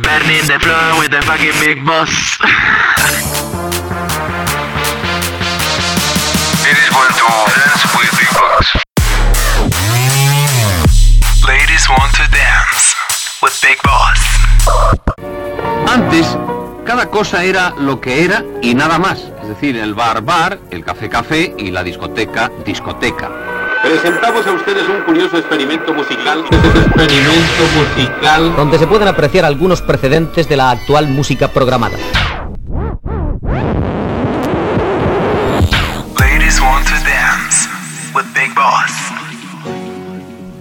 Burning the floor with the fucking big boss. Ladies want to dance with Big Boss. Ladies want to dance with Big Boss. Antes, cada cosa era lo que era y nada más. Es decir, el bar bar, el café café y la discoteca discoteca. Presentamos a ustedes un curioso experimento musical. experimento musical. donde se pueden apreciar algunos precedentes de la actual música programada. Ladies want to dance with Big Boss.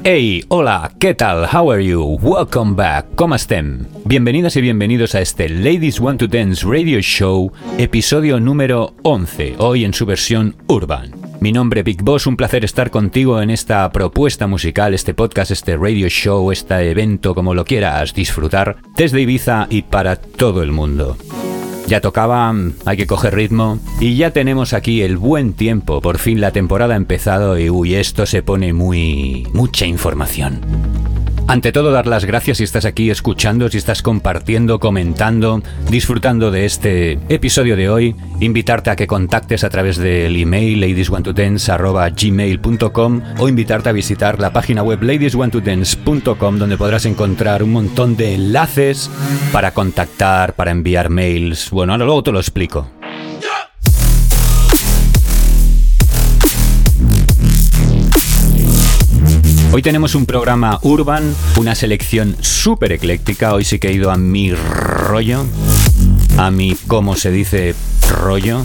Hey, hola, ¿qué tal? How are you? Welcome back. ¿Cómo estén? Bienvenidas y bienvenidos a este Ladies Want to Dance Radio Show, episodio número 11, hoy en su versión urban. Mi nombre Big Boss, un placer estar contigo en esta propuesta musical, este podcast, este radio show, este evento, como lo quieras disfrutar, desde Ibiza y para todo el mundo. Ya tocaba, hay que coger ritmo y ya tenemos aquí el buen tiempo. Por fin la temporada ha empezado y uy, esto se pone muy... mucha información. Ante todo, dar las gracias si estás aquí escuchando, si estás compartiendo, comentando, disfrutando de este episodio de hoy. Invitarte a que contactes a través del email ladieswantodance.gmail.com o invitarte a visitar la página web ladieswantodance.com donde podrás encontrar un montón de enlaces para contactar, para enviar mails. Bueno, ahora luego te lo explico. Hoy tenemos un programa urban, una selección súper ecléctica. Hoy sí que he ido a mi rollo, a mi, ¿cómo se dice, rollo?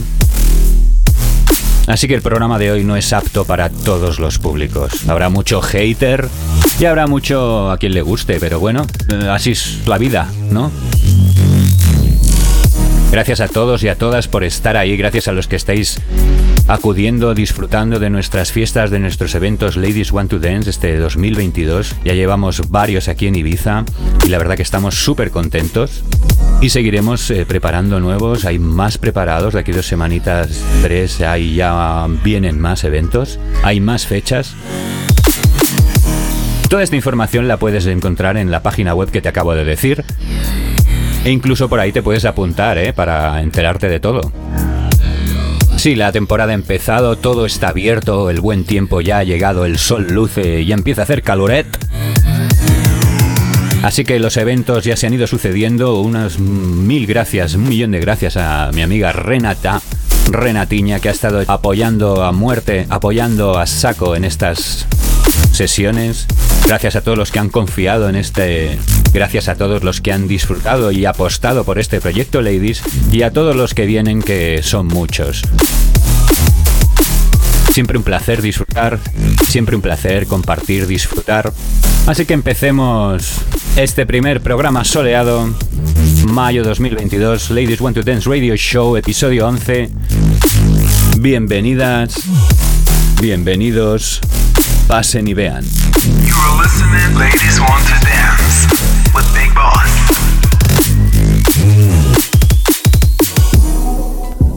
Así que el programa de hoy no es apto para todos los públicos. Habrá mucho hater y habrá mucho a quien le guste, pero bueno, eh, así es la vida, ¿no? Gracias a todos y a todas por estar ahí, gracias a los que estáis acudiendo, disfrutando de nuestras fiestas, de nuestros eventos Ladies Want to Dance este 2022. Ya llevamos varios aquí en Ibiza y la verdad que estamos súper contentos. Y seguiremos eh, preparando nuevos, hay más preparados, de aquí dos semanitas, tres, ahí ya vienen más eventos, hay más fechas. Toda esta información la puedes encontrar en la página web que te acabo de decir. E incluso por ahí te puedes apuntar, ¿eh? Para enterarte de todo. Sí, la temporada ha empezado, todo está abierto, el buen tiempo ya ha llegado, el sol luce, ya empieza a hacer caloret. Así que los eventos ya se han ido sucediendo. Unas mil gracias, un millón de gracias a mi amiga Renata, Renatiña, que ha estado apoyando a muerte, apoyando a saco en estas sesiones. Gracias a todos los que han confiado en este. Gracias a todos los que han disfrutado y apostado por este proyecto Ladies. Y a todos los que vienen, que son muchos. Siempre un placer disfrutar, siempre un placer compartir, disfrutar. Así que empecemos este primer programa soleado, mayo 2022, Ladies Want to Dance Radio Show, episodio 11. Bienvenidas, bienvenidos, pasen y vean. You are listening, Ladies want to dance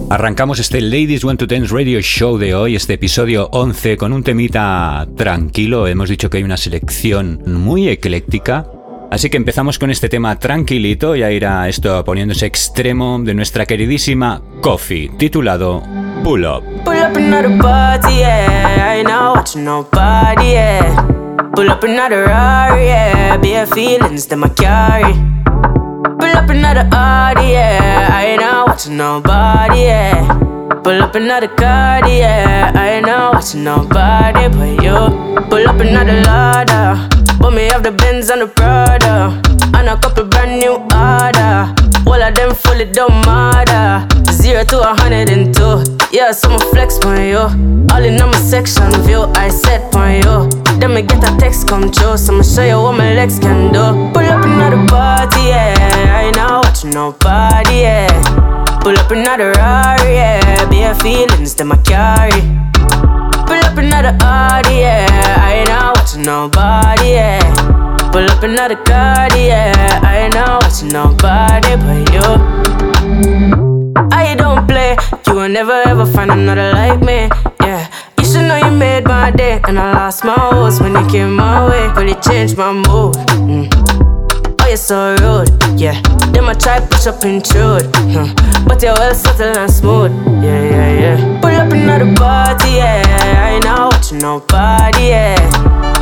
Arrancamos este Ladies Want to Dance Radio Show de hoy, este episodio 11, con un temita tranquilo. Hemos dicho que hay una selección muy ecléctica. Así que empezamos con este tema tranquilito, ya irá esto poniéndose extremo de nuestra queridísima Coffee, titulado Pull Up. Pull up another party, yeah. I ain't not watching nobody, yeah. Pull up another Rari, yeah. Bare feelings that I carry. Pull up another Audi, yeah. I ain't watching nobody, yeah. Pull up another card, yeah. I ain't not watching nobody but you. Pull up another ladder. Put me off the Benz and the Prada. And a couple brand new order. All of them fully don't matter. Zero to a hundred and two. Yeah, so I'ma flex on you. All in on my section view, I set on you. Then me get a text come true, so I'ma show you what my legs can do. Pull up another party, yeah. I ain't not watching nobody, yeah. Pull up another Rari, yeah. Bare feelings that I carry. Pull up another Audi, yeah. I ain't not watching nobody, yeah. Pull up another card, yeah. I ain't not watching nobody but you. I don't play, you will never ever find another like me, yeah. You should know you made my day, and I lost my horse when you came my way, but it changed my mood. Mm. You're so rude, yeah. Them I try push up intrude, huh. but you're well subtle and smooth, yeah, yeah, yeah. Pull up another party, yeah. I ain't not watching nobody, yeah.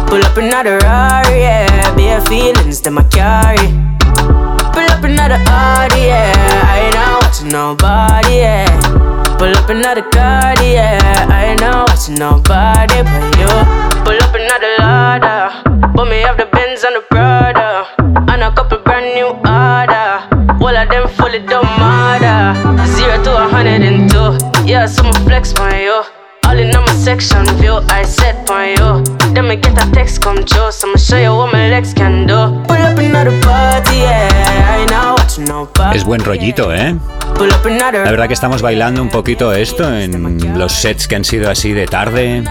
Pull up another Rari, yeah. Bare feelings, them I carry. Pull up another Audi, yeah. I ain't not watching nobody, yeah. Pull up another car, yeah. I ain't not watching nobody but you. Pull up another ladder. But me have the Benz and the Prada. Brand new order. All of them fully don't matter. Zero to a hundred and two. Yeah, so I'ma flex on you. All in on my section view, I set on you. Then me get a text come true, so I'ma show you what my legs can do. Pull up another party, yeah. I nobody. Es buen rollito, ¿eh? La verdad que estamos bailando un poquito esto en los sets que han sido así de tarde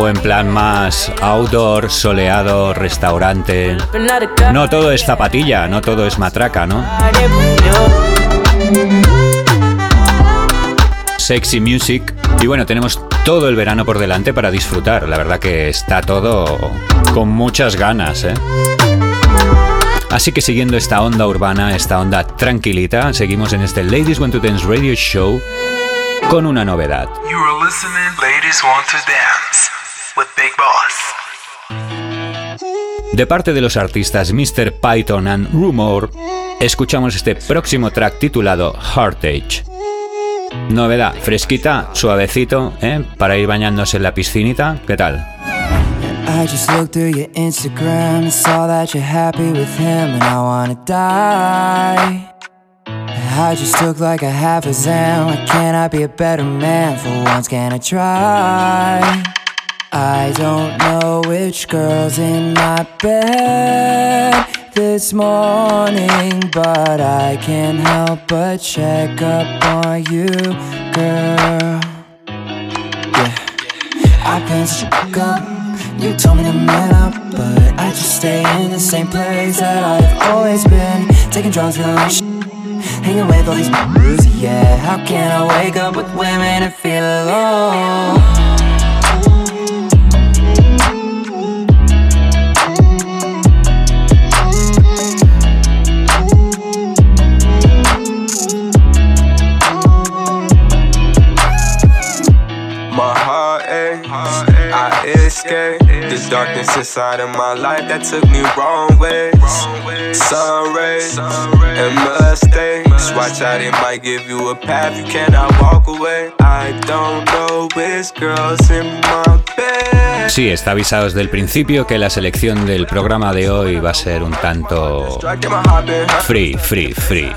o en plan más outdoor, soleado, restaurante. No todo es zapatilla, no todo es matraca, ¿no? Sexy music. Y bueno, tenemos todo el verano por delante para disfrutar. La verdad que está todo con muchas ganas, ¿eh? Así que siguiendo esta onda urbana, esta onda tranquilita, seguimos en este Ladies Want to Dance Radio Show con una novedad. You are listening, Ladies Want to Dance with Big Boss. De parte de los artistas Mr. Python and Rumor, escuchamos este próximo track titulado Heartage. Novedad, fresquita, suavecito, ¿eh? Para ir bañándose en la piscinita, ¿qué tal? I just looked through your Instagram and saw that you're happy with him, and I wanna die. I just took like a half a Zam. Why can't I be a better man? For once, can I try? I don't know which girl's in my bed this morning, but I can't help but check up on you, girl. Yeah. I've been up. You told me to man up, but I just stay in the same place that I've always been. Taking drugs, feeling like shit. Hanging with all these bruises, yeah. How can I wake up with women and feel alone? My heart ache, I escape darkness inside of my life that took me wrong ways. Sun rays and mistakes. Watch out, it might give you a path you cannot walk away. I don't know which girls in my bed. Sí, está avisado desde el principio que la selección del programa de hoy va a ser un tanto free, free, free.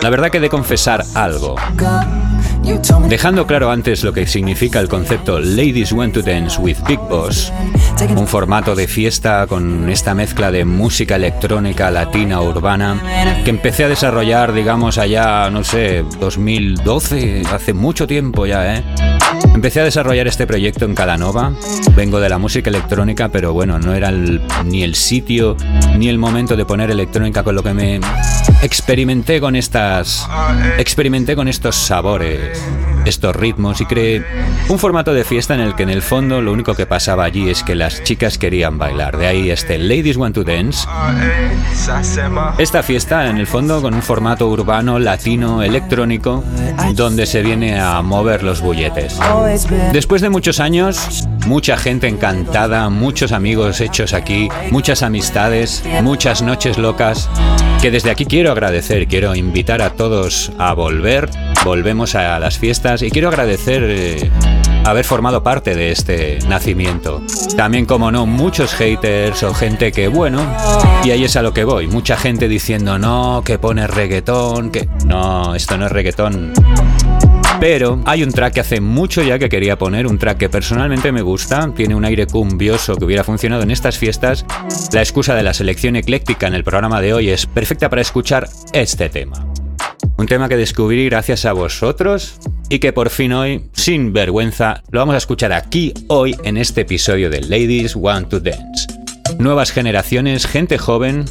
La verdad que he de confesar algo. Dejando claro antes lo que significa el concepto Ladies Want to Dance with Big Boss, un formato de fiesta con esta mezcla de música electrónica latina urbana que empecé a desarrollar, digamos, allá, no sé, 2012, hace mucho tiempo ya, ¿eh? Empecé a desarrollar este proyecto en Cadanova. Vengo de la música electrónica, pero bueno, no era el- ni el sitio ni el momento de poner electrónica con lo que me experimenté con estas experimenté con estos sabores, estos ritmos y creé un formato de fiesta en el que en el fondo lo único que pasaba allí es que las chicas querían bailar. De ahí este Ladies Want to Dance. Esta fiesta en el fondo con un formato urbano, latino, electrónico, donde se viene a mover los bulletes. Después de muchos años, mucha gente encantada, muchos amigos hechos aquí, muchas amistades, muchas noches locas, que desde aquí quiero agradecer, quiero invitar a todos a volver, volvemos a las fiestas y quiero agradecer eh, haber formado parte de este nacimiento. También, como no, muchos haters o gente que, bueno, y ahí es a lo que voy, mucha gente diciendo, no, que pone reggaetón, que... No, esto no es reggaetón. Pero hay un track que hace mucho ya que quería poner, un track que personalmente me gusta, tiene un aire cumbioso que hubiera funcionado en estas fiestas. La excusa de la selección ecléctica en el programa de hoy es perfecta para escuchar este tema. Un tema que descubrí gracias a vosotros y que por fin hoy, sin vergüenza, lo vamos a escuchar aquí hoy en este episodio de Ladies Want to Dance. Nuevas generaciones, gente joven,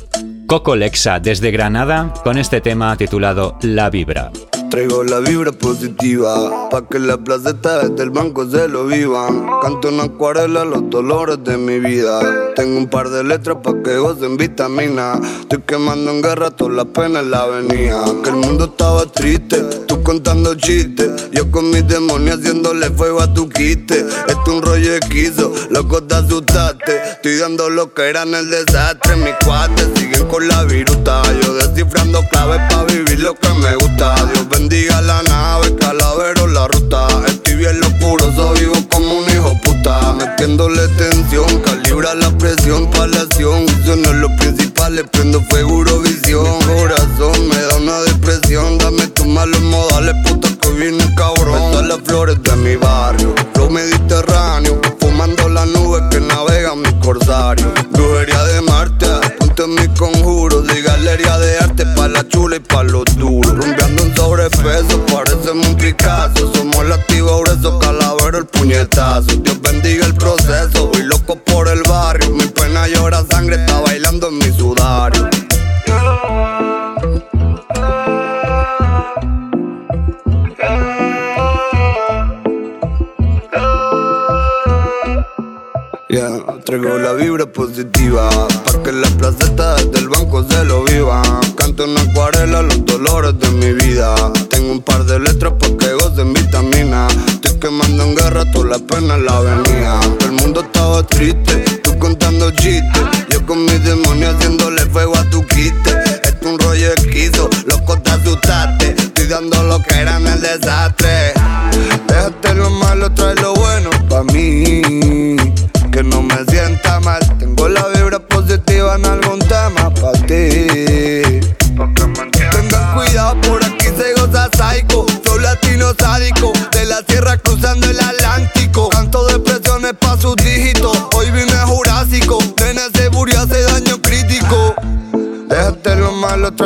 Coco Lexa desde Granada con este tema titulado La Vibra. Traigo la vibra positiva, pa' que la placeta desde el banco se lo vivan. Canto en acuarela los dolores de mi vida. Tengo un par de letras pa' que gocen vitamina. Estoy quemando en guerra todas las penas en la avenida. Que el mundo estaba triste, tú contando chistes. Yo con mis demonios haciéndole fuego a tu quite. Esto es un rollo quiso, loco te asustaste. Estoy dando lo que era en el desastre. Mis cuates siguen con la viruta. Yo descifrando claves pa' vivir lo que me gusta. Bendiga la nave, calavero la ruta. Estoy bien locuro, vivo como un hijo puta. Metiéndole tensión, calibra la presión pa' la acción. no es lo principal, prendo fuego visión. Corazón me da una depresión,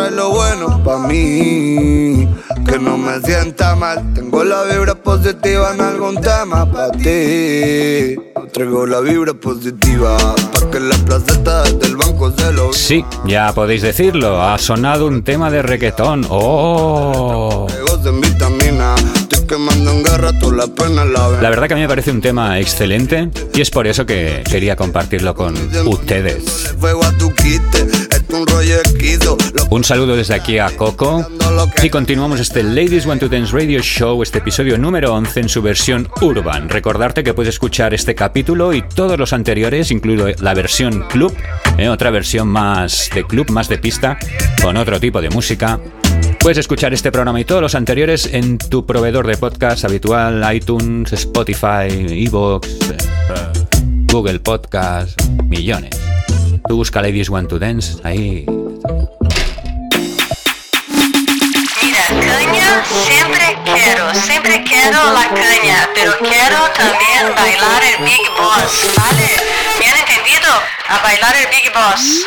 trae lo bueno pa' mí. Que no me sienta mal. Tengo la vibra positiva en algún tema pa' ti. Traigo la vibra positiva pa' que la placeta del banco se lo. Sí, ya podéis decirlo. Ha sonado un tema de reggaetón. ¡Oh! La verdad que a mí me parece un tema excelente y es por eso que quería compartirlo con ustedes. Un saludo desde aquí a Coco y continuamos este Ladies Want to Dance Radio Show, este episodio número 11 en su versión urban. Recordarte que puedes escuchar este capítulo y todos los anteriores, incluido la versión club, eh, otra versión más de club, más de pista, con otro tipo de música. Puedes escuchar este programa y todos los anteriores en tu proveedor de podcast habitual, iTunes, Spotify, Evox, eh, Google Podcast, millones. Tú busca Ladies Want to Dance, ahí. Mira, caña siempre quiero, siempre quiero la caña, pero quiero también bailar el Big Boss, ¿vale? Bien entendido, a bailar el Big Boss.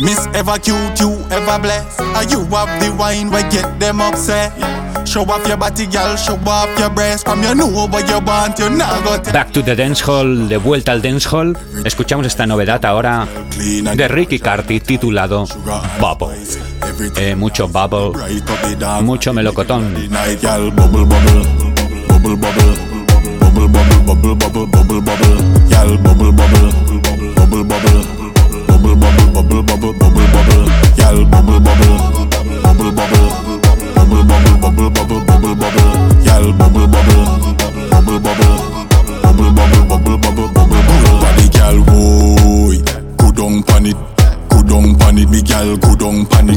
Miss ever cute, you ever blessed. Are you have the wine where get them upset? Show off your body, girl, show off your breast. From you know what you want, you not go Back to the dance hall, de vuelta al dance hall. Escuchamos esta novedad ahora de Ricky Carty titulado Bubble. Eh, mucho bubble, mucho melocotón. Bubble, bubble, bubble, bubble, bubble, bubble, bubble, bubble, bubble, y'all bubble, bubble, bubble, bubble. Bubble bubble bubble bubble bubble bubble Body gal boy Go down pan it pan Me gal go down pan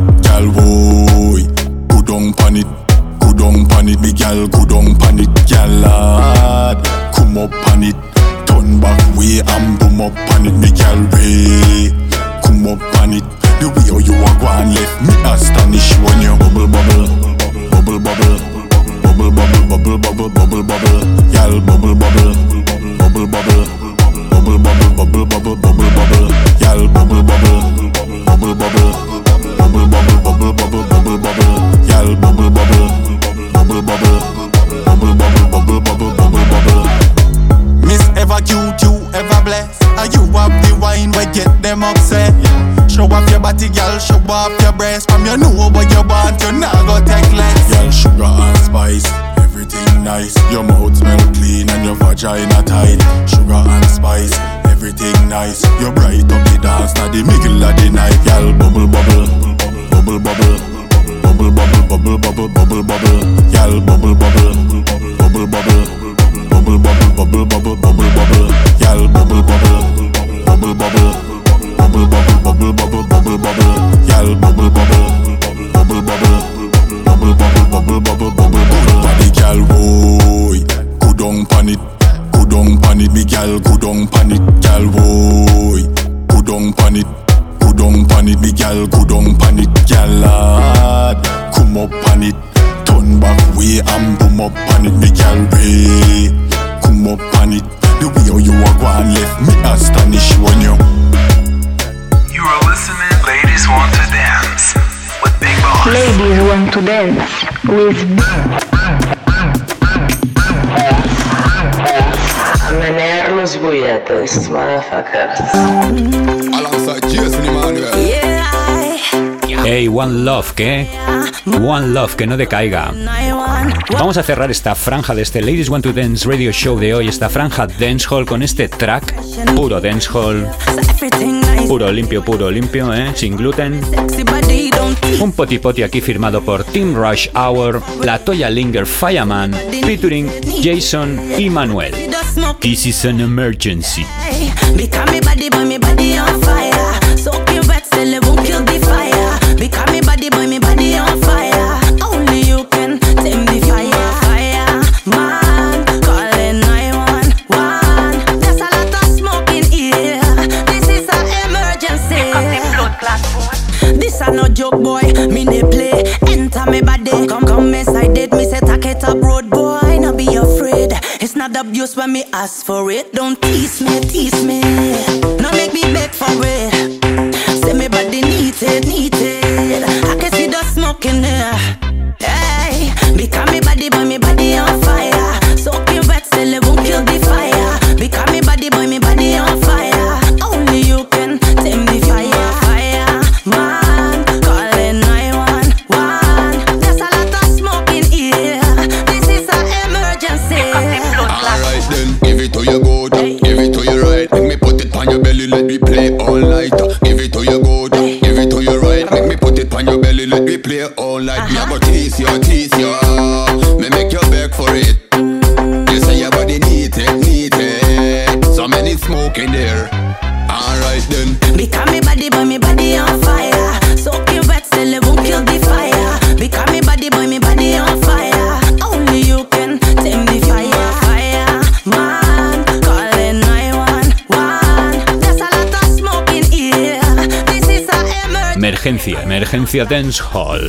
boy Go down pan it pan Me gal go down pan it Come up pan it Turn back way and boom up pan it Me gal way come up on it. The way how you are going left me astonished when you bubble bubble, bubble bubble, bubble bubble bubble bubble bubble bubble, y'all bubble bubble, bubble bubble, bubble bubble bubble bubble bubble bubble, y'all bubble bubble, bubble bubble, bubble bubble bubble Hey, One Love, ¿qué? One Love, que no decaiga. Vamos a cerrar esta franja de este Ladies Want to Dance Radio Show de hoy, esta franja dancehall con este track puro dancehall, puro limpio, puro limpio, ¿eh? sin gluten. Un potipoti aquí firmado por Team Rush Hour, La Toya Linger Fireman, featuring Jason y Manuel. This is an emergency. abuse when me ask for it. Don't tease me, tease me. No make me beg for it. Say me body needed, needed. I can see the smoke in there. Murcia Dance Hall.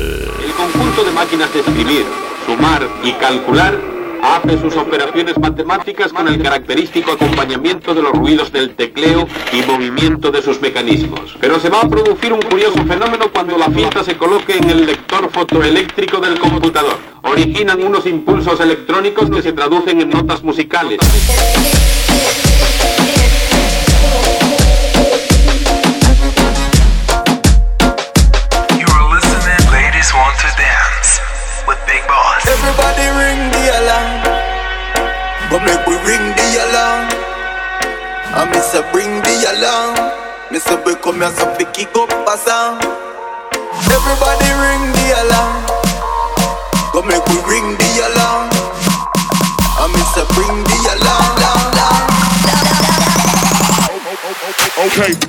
El conjunto de máquinas de escribir, sumar y calcular hace sus operaciones matemáticas con el característico acompañamiento de los ruidos del tecleo y movimiento de sus mecanismos. Pero se va a producir un curioso fenómeno cuando la cinta se coloque en el lector fotoeléctrico del computador. Originan unos impulsos electrónicos que se traducen en notas musicales. song. Everybody ring the alarm. Go make we ring the alarm. I miss a bring the alarm. Okay.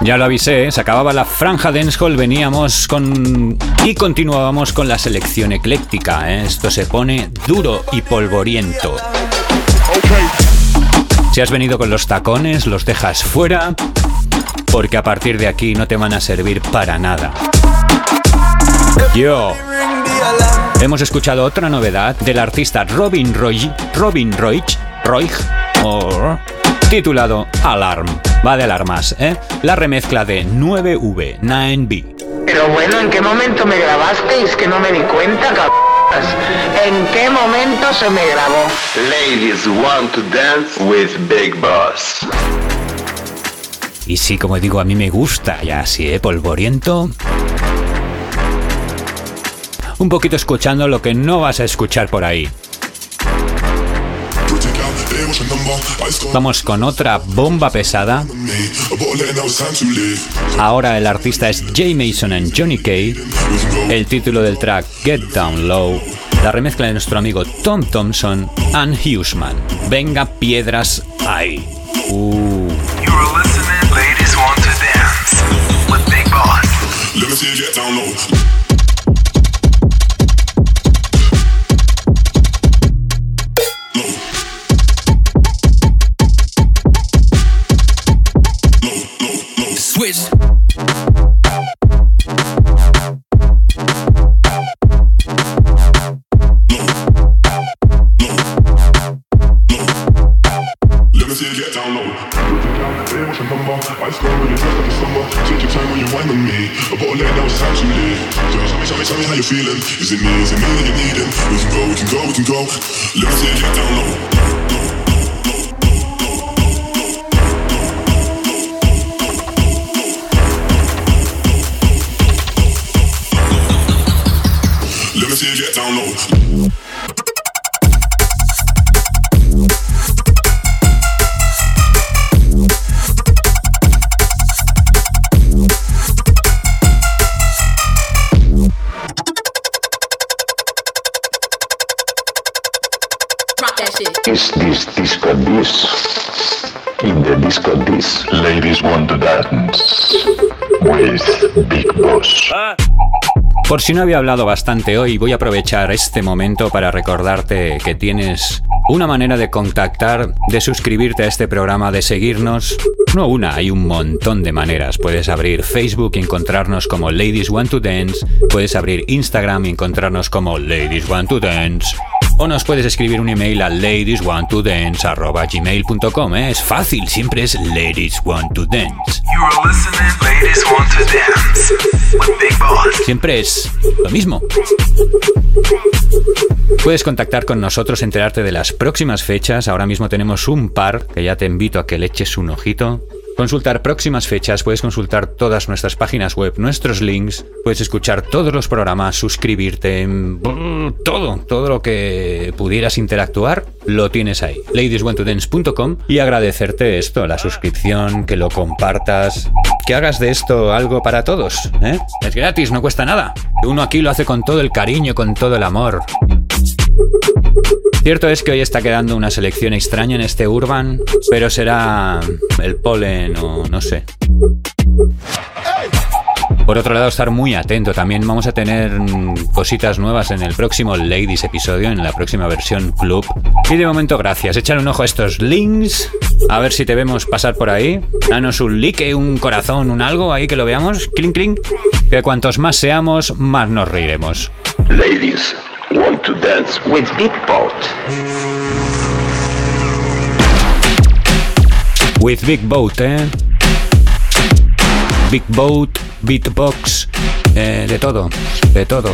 Ya lo avisé, se acababa la franja dancehall, veníamos con y continuábamos con la selección ecléctica. ¿eh? Esto se pone duro y polvoriento. Si has venido con los tacones, los dejas fuera, porque a partir de aquí no te van a servir para nada. Yo. Hemos escuchado otra novedad del artista Robin Roy, Robin Roig, Roig, titulado Alarm. Va de alarmas, ¿eh? La remezcla de 9V, 9B. Pero bueno, ¿en qué momento me grabasteis? Que no me di cuenta, cabras. ¿En qué momento se me grabó? Ladies want to dance with Big Boss. Y sí, como digo, a mí me gusta ya así, ¿eh? Polvoriento. Un poquito escuchando lo que no vas a escuchar por ahí. Vamos con otra bomba pesada. Ahora el artista es Jay Mason and Johnny Kay. El título del track Get Down Low. La remezcla de nuestro amigo Tom Thompson and Hughesman. Venga piedras ahí. Uh. Por si no había hablado bastante hoy, voy a aprovechar este momento para recordarte que tienes una manera de contactar, de suscribirte a este programa, de seguirnos. No una, hay un montón de maneras. Puedes abrir Facebook y encontrarnos como Ladies Want to Dance. Puedes abrir Instagram y encontrarnos como Ladies Want to Dance. O nos puedes escribir un email a ladieswanttodance.gmail.com ¿eh? Es fácil, siempre es Ladies Want to Dance. You are listening, ladies want to dance with Big Boss. Siempre es lo mismo. Puedes contactar con nosotros, enterarte de las próximas fechas. Ahora mismo tenemos un par que ya te invito a que le eches un ojito. Consultar próximas fechas, puedes consultar todas nuestras páginas web, nuestros links, puedes escuchar todos los programas, suscribirte, mm, todo, todo lo que pudieras interactuar, lo tienes ahí. ladieswantodance.com y agradecerte esto, la suscripción, que lo compartas, que hagas de esto algo para todos. ¿eh? Es gratis, no cuesta nada. Uno aquí lo hace con todo el cariño, con todo el amor. Cierto es que hoy está quedando una selección extraña en este Urban, pero será el polen o no sé. Por otro lado, estar muy atento. También vamos a tener mm, cositas nuevas en el próximo Ladies episodio, en la próxima versión Club. Y de momento, gracias. Echar un ojo a estos links. A ver si te vemos pasar por ahí. Danos un like, un corazón, un algo ahí que lo veamos. Clink, clink. Que cuantos más seamos, más nos reiremos. Ladies want to dance with Big Boss. With Big Boat, ¿eh? Big Boat, Beatbox, eh, de todo, de todo.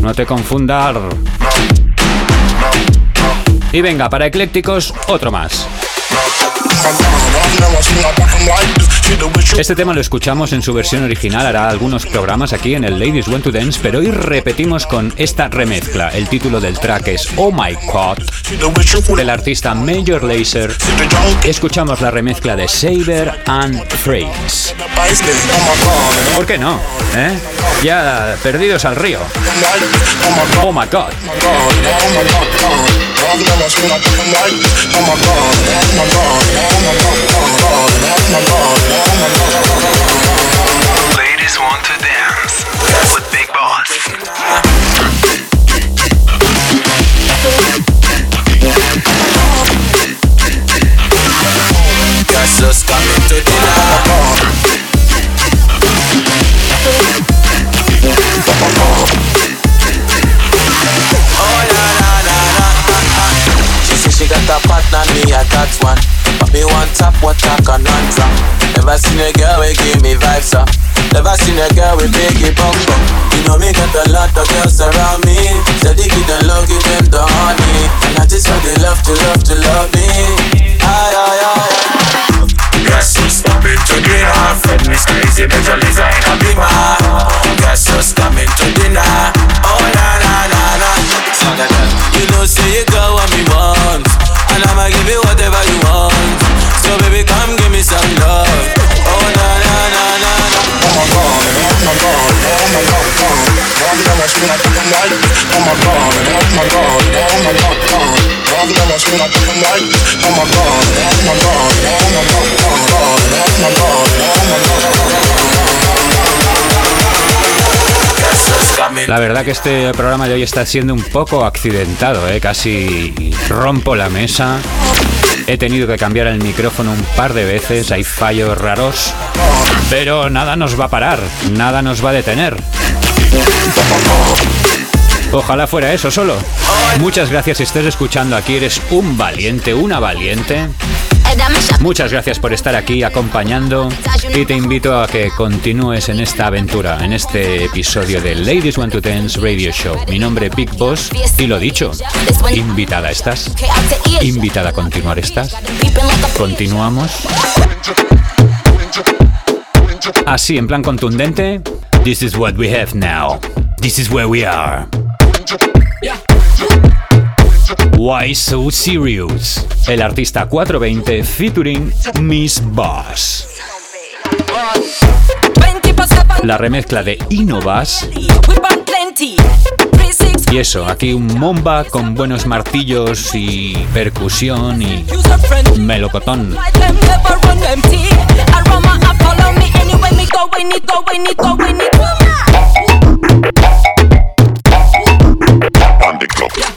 No te confundas. Y venga, para eclécticos, otro más. Este tema lo escuchamos en su versión original, hará algunos programas aquí en el Ladies Want to Dance, pero hoy repetimos con esta remezcla. El título del track es Oh My God, del artista Major Lazer. Escuchamos la remezcla de Saber and Phrase. ¿Por qué no? ¿Eh? Ya perdidos al río. Oh My God. Ladies want to dance I can answer. Never seen a girl we give me vibes up. Never seen a girl with biggie bum bum. You know me got a lot of girls around me. They give them love, give them the honey. And I just want they love to love to love me. Ay ay ay. Guess who's coming to dinner? Fred Miss Crazy, Major Lisa in a beamer. Guess who's coming to dinner? Oh la la la la. You know say you got what me want, and I'ma give you whatever you want. So baby, come give me some love. Oh la la la la la. Oh my God, oh my God, oh my God, God. God, fucking light. Oh my God, oh my God, oh my God, God. God. Oh my God, oh my God, oh my God, God. God, oh my God, oh my who's coming? La verdad que este programa de hoy está siendo un poco accidentado, ¿eh? casi rompo la mesa. He tenido que cambiar el micrófono un par de veces, hay fallos raros. Pero nada nos va a parar, nada nos va a detener. Ojalá fuera eso solo. Muchas gracias si estés escuchando aquí, eres un valiente, una valiente. Muchas gracias por estar aquí acompañando y te invito a que continúes en esta aventura, en este episodio de Ladies Want to Dance Radio Show. Mi nombre es Big Boss y lo dicho, invitada estás, invitada a continuar estás. Continuamos. Así, en plan contundente. This is what we have now. This is where we are. Why So Serious? El artista 420 featuring Miss Boss. La remezcla de Innovas. Y eso, aquí un momba con buenos martillos y percusión y melocotón. The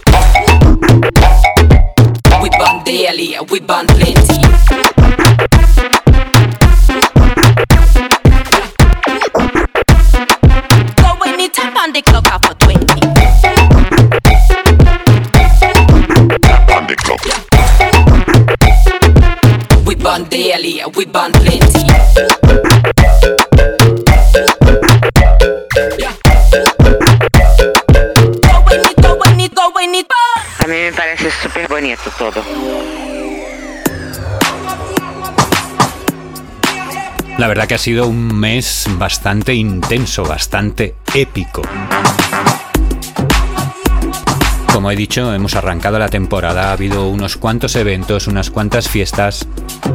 it, go when it, go when it burn. A mí me parece súper bonito todo. La verdad que ha sido un mes bastante intenso, bastante épico. Como he dicho, hemos arrancado la temporada, ha habido unos cuantos eventos, unas cuantas fiestas.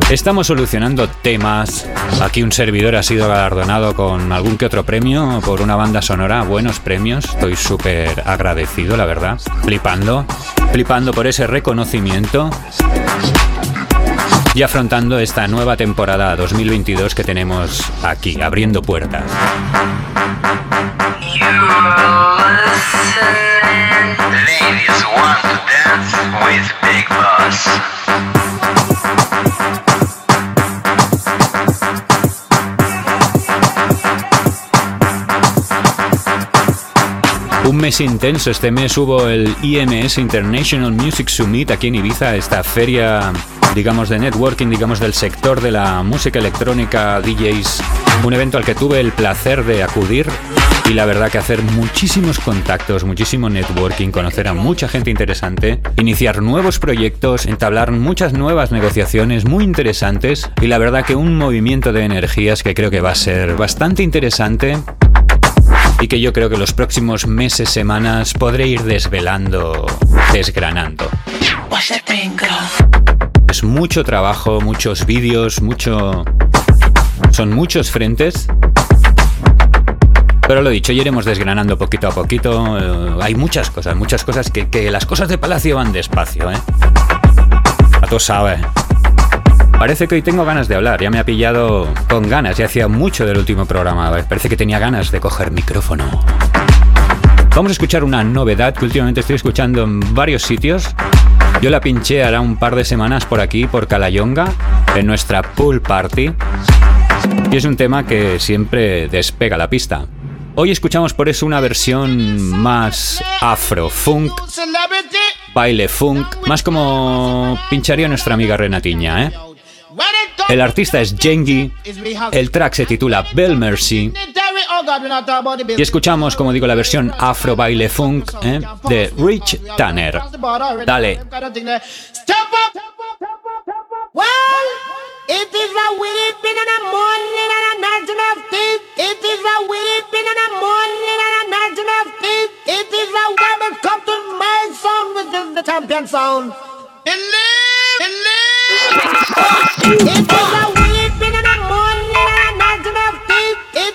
Estamos solucionando temas. Aquí un servidor ha sido galardonado con algún que otro premio por una banda sonora, buenos premios. Estoy súper agradecido, la verdad. Flipando, flipando por ese reconocimiento y afrontando esta nueva temporada 2022 que tenemos aquí, abriendo puertas. Un mes intenso, este mes hubo el IMS International Music Summit aquí en Ibiza, esta feria, digamos, de networking, digamos, del sector de la música electrónica, DJs, un evento al que tuve el placer de acudir y la verdad que hacer muchísimos contactos, muchísimo networking, conocer a mucha gente interesante, iniciar nuevos proyectos, entablar muchas nuevas negociaciones muy interesantes y la verdad que un movimiento de energías que creo que va a ser bastante interesante y que yo creo que los próximos meses, semanas podré ir desvelando, desgranando. Es mucho trabajo, muchos vídeos, mucho... Son muchos frentes pero lo dicho, ya iremos desgranando poquito a poquito. Eh, hay muchas cosas, muchas cosas que, las cosas de Palacio van despacio, ¿eh? A tú sabes. Parece que hoy tengo ganas de hablar, ya me ha pillado con ganas, ya hacía mucho del último programa, parece que tenía ganas de coger micrófono. Vamos a escuchar una novedad que últimamente estoy escuchando en varios sitios. Yo la pinché hará un par de semanas por aquí, por Calayonga, en nuestra pool party. Y es un tema que siempre despega la pista. Hoy escuchamos por eso una versión más afro-funk, baile funk, más como pincharía nuestra amiga Renatiña, ¿eh? El artista es Jengi, el track se titula Bell Mercy y escuchamos, como digo, la versión afro baile funk ¿eh? de Rich Tanner. Dale. It is a weeping and a mourning and a of. It is a weeping and a mourning and a of. It is a woman come to my song, which is the champion sound. It live, it live. It is a weeping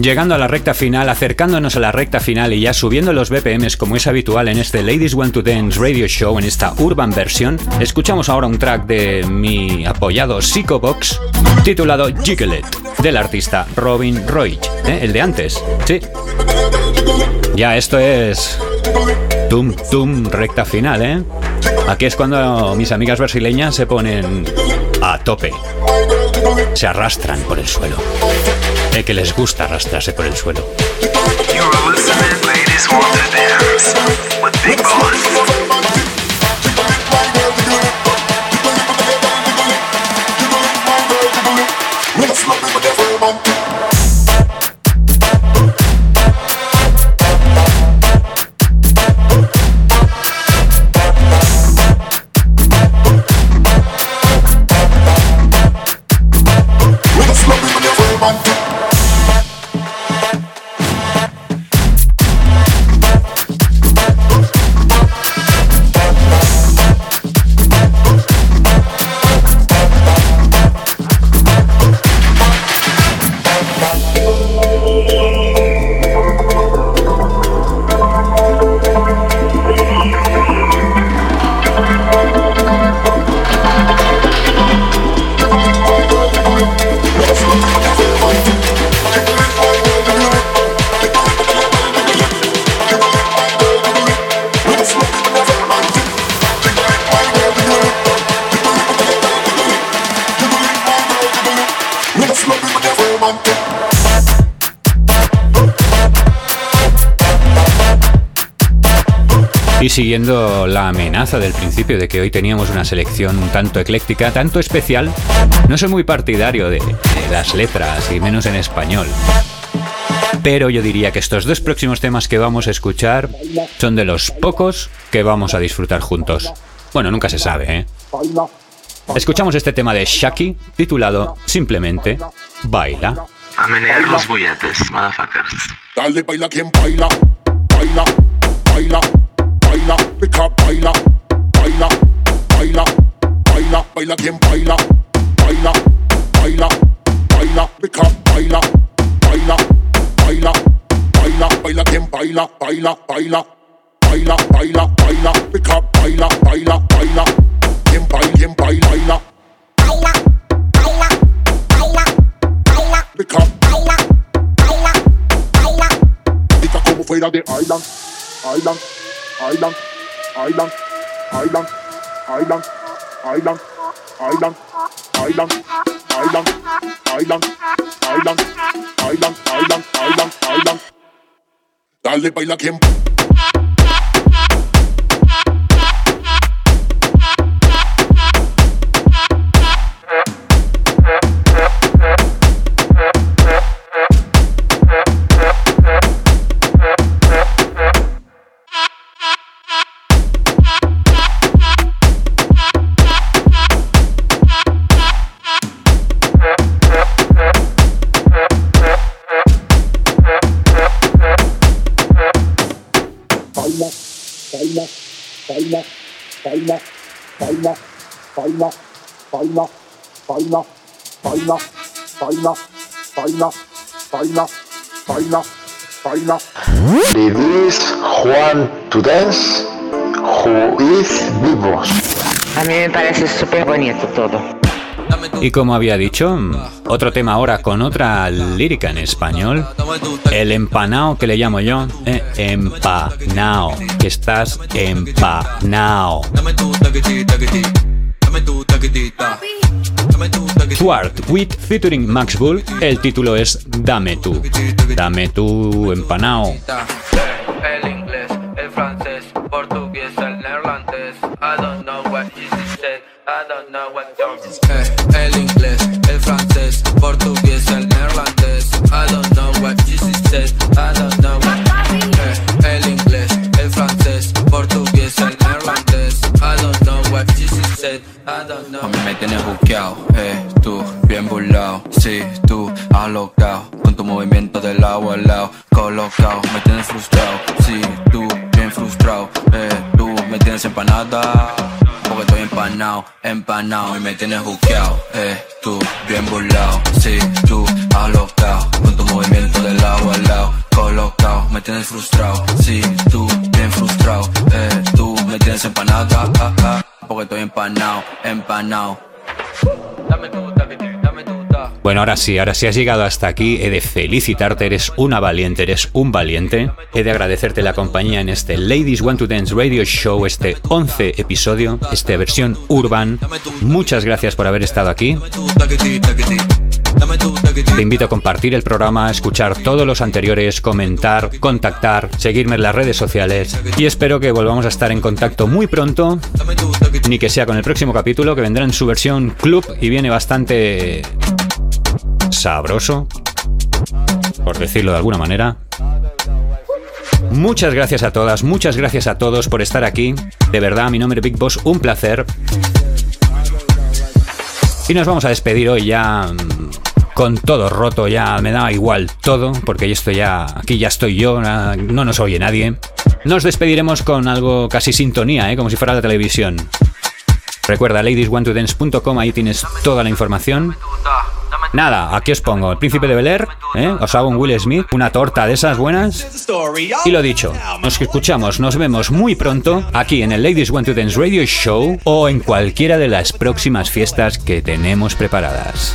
Llegando a la recta final, acercándonos a la recta final y ya subiendo los BPMs como es habitual en este Ladies Want to Dance Radio Show en esta urban versión, escuchamos ahora un track de mi apoyado Psychobox titulado Jiggle It, del artista Robin Roig, ¿eh? el de antes, sí. Ya esto es tum tum recta final, ¿eh? Aquí es cuando mis amigas brasileñas se ponen a tope, se arrastran por el suelo. Eh, que les gusta arrastrarse por el suelo. Siguiendo la amenaza del principio de que hoy teníamos una selección un tanto ecléctica, tanto especial, no soy muy partidario de, de las letras y menos en español. Pero yo diría que estos dos próximos temas que vamos a escuchar son de los pocos que vamos a disfrutar juntos. Bueno, nunca se sabe, ¿eh? Escuchamos este tema de Shaki titulado simplemente Baila. A menear los bulletes, motherfuckers. Dale, baila quien baila, baila, baila, baila, pica, baila, baila, baila, baila, baila quien baila, baila, baila, baila, pica, baila, baila, baila, baila, baila quien baila, baila, baila, baila, baila, baila, pica, baila, baila, baila, quien baila, quien baila, baila, pica, Grita como fuera de Island, Island, Island, Island, Island, Island, Island, Island, Island, Island, Island, Island, Island, Island, Island, Island. Dale baila quien baila, baila, baila, baila, baila, baila, baila, baila. It is Juan to dance who is vivos. A mí me parece súper bonito todo. Y como había dicho, otro tema ahora con otra lírica en español. El empanao que le llamo yo. eh, empanao. Que estás empanao. Swart with featuring Max Bull. El título es Dame tú. Dame tú empanao. El inglés, el francés, portugués, el neerlandés. I don't know what you said. I don't know what you're A mí me tienes buqueado, eh, tú, bien burlado, sí, tú, alocado, con tu movimiento de lado al lado, colocado, me tienes frustrado, sí, tú, bien frustrado, eh, tú, me tienes empanada, porque estoy empanado, empanado, y me tienes buqueado, eh, tú, bien burlado, sí, tú, alocado, con tu movimiento de lado al lado, colocado, me tienes frustrado, sí, tú, bien frustrado, eh, tú, me tienes empanada, ah, ah, porque estoy empanado, empanado. Bueno, ahora sí, ahora sí has llegado hasta aquí. He de felicitarte, eres una valiente, eres un valiente. He de agradecerte la compañía en este Ladies Want to Dance Radio Show, este 11 episodio, esta versión urban. Muchas gracias por haber estado aquí. Te invito a compartir el programa, escuchar todos los anteriores, comentar, contactar, seguirme en las redes sociales y espero que volvamos a estar en contacto muy pronto, ni que sea con el próximo capítulo que vendrá en su versión club y viene bastante sabroso, por decirlo de alguna manera. Muchas gracias a todas, muchas gracias a todos por estar aquí. De verdad, mi nombre es Big Boss, un placer. Y nos vamos a despedir hoy ya mm, con todo roto, ya me da igual todo, porque yo estoy ya, aquí ya estoy yo, no nos oye nadie. Nos despediremos con algo casi sintonía, ¿eh? como si fuera la televisión. Recuerda, ladieswantodance.com, ahí tienes toda la información. Nada, aquí os pongo el príncipe de Bel Air, ¿eh? os hago un Will Smith, una torta de esas buenas. Y lo dicho, nos escuchamos, nos vemos muy pronto aquí en el Ladies Want to Dance Radio Show o en cualquiera de las próximas fiestas que tenemos preparadas.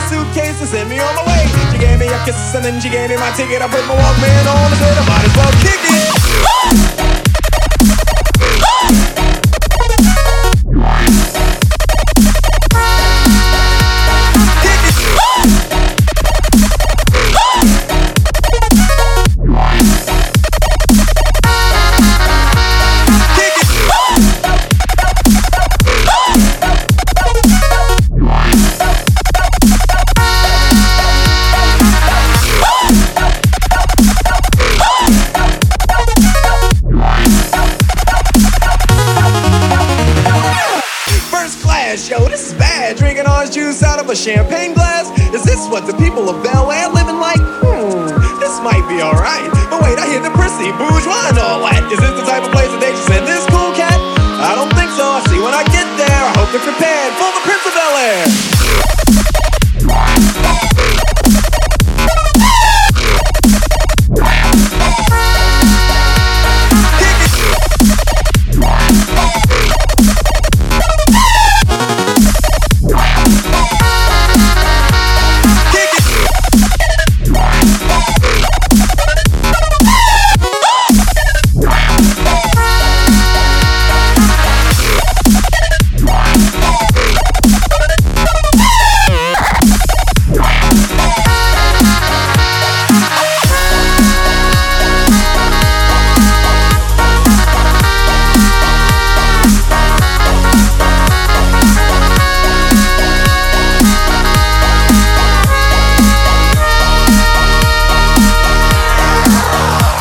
my suitcase and sent me on my way. She gave me a kiss and then she gave me my ticket. I put my Walkman on and said, "I might as well kick it." A champagne glass. Is this what the people of Bel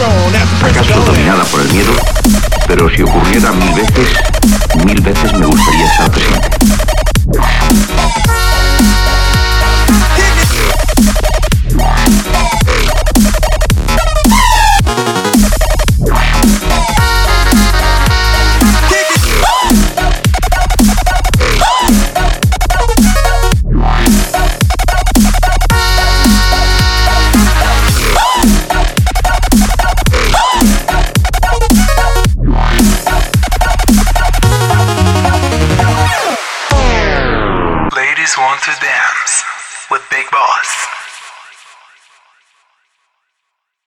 Throne as the Prince of acaso dominada por el miedo, pero si ocurriera mil veces, mil veces me gustaría estar presente.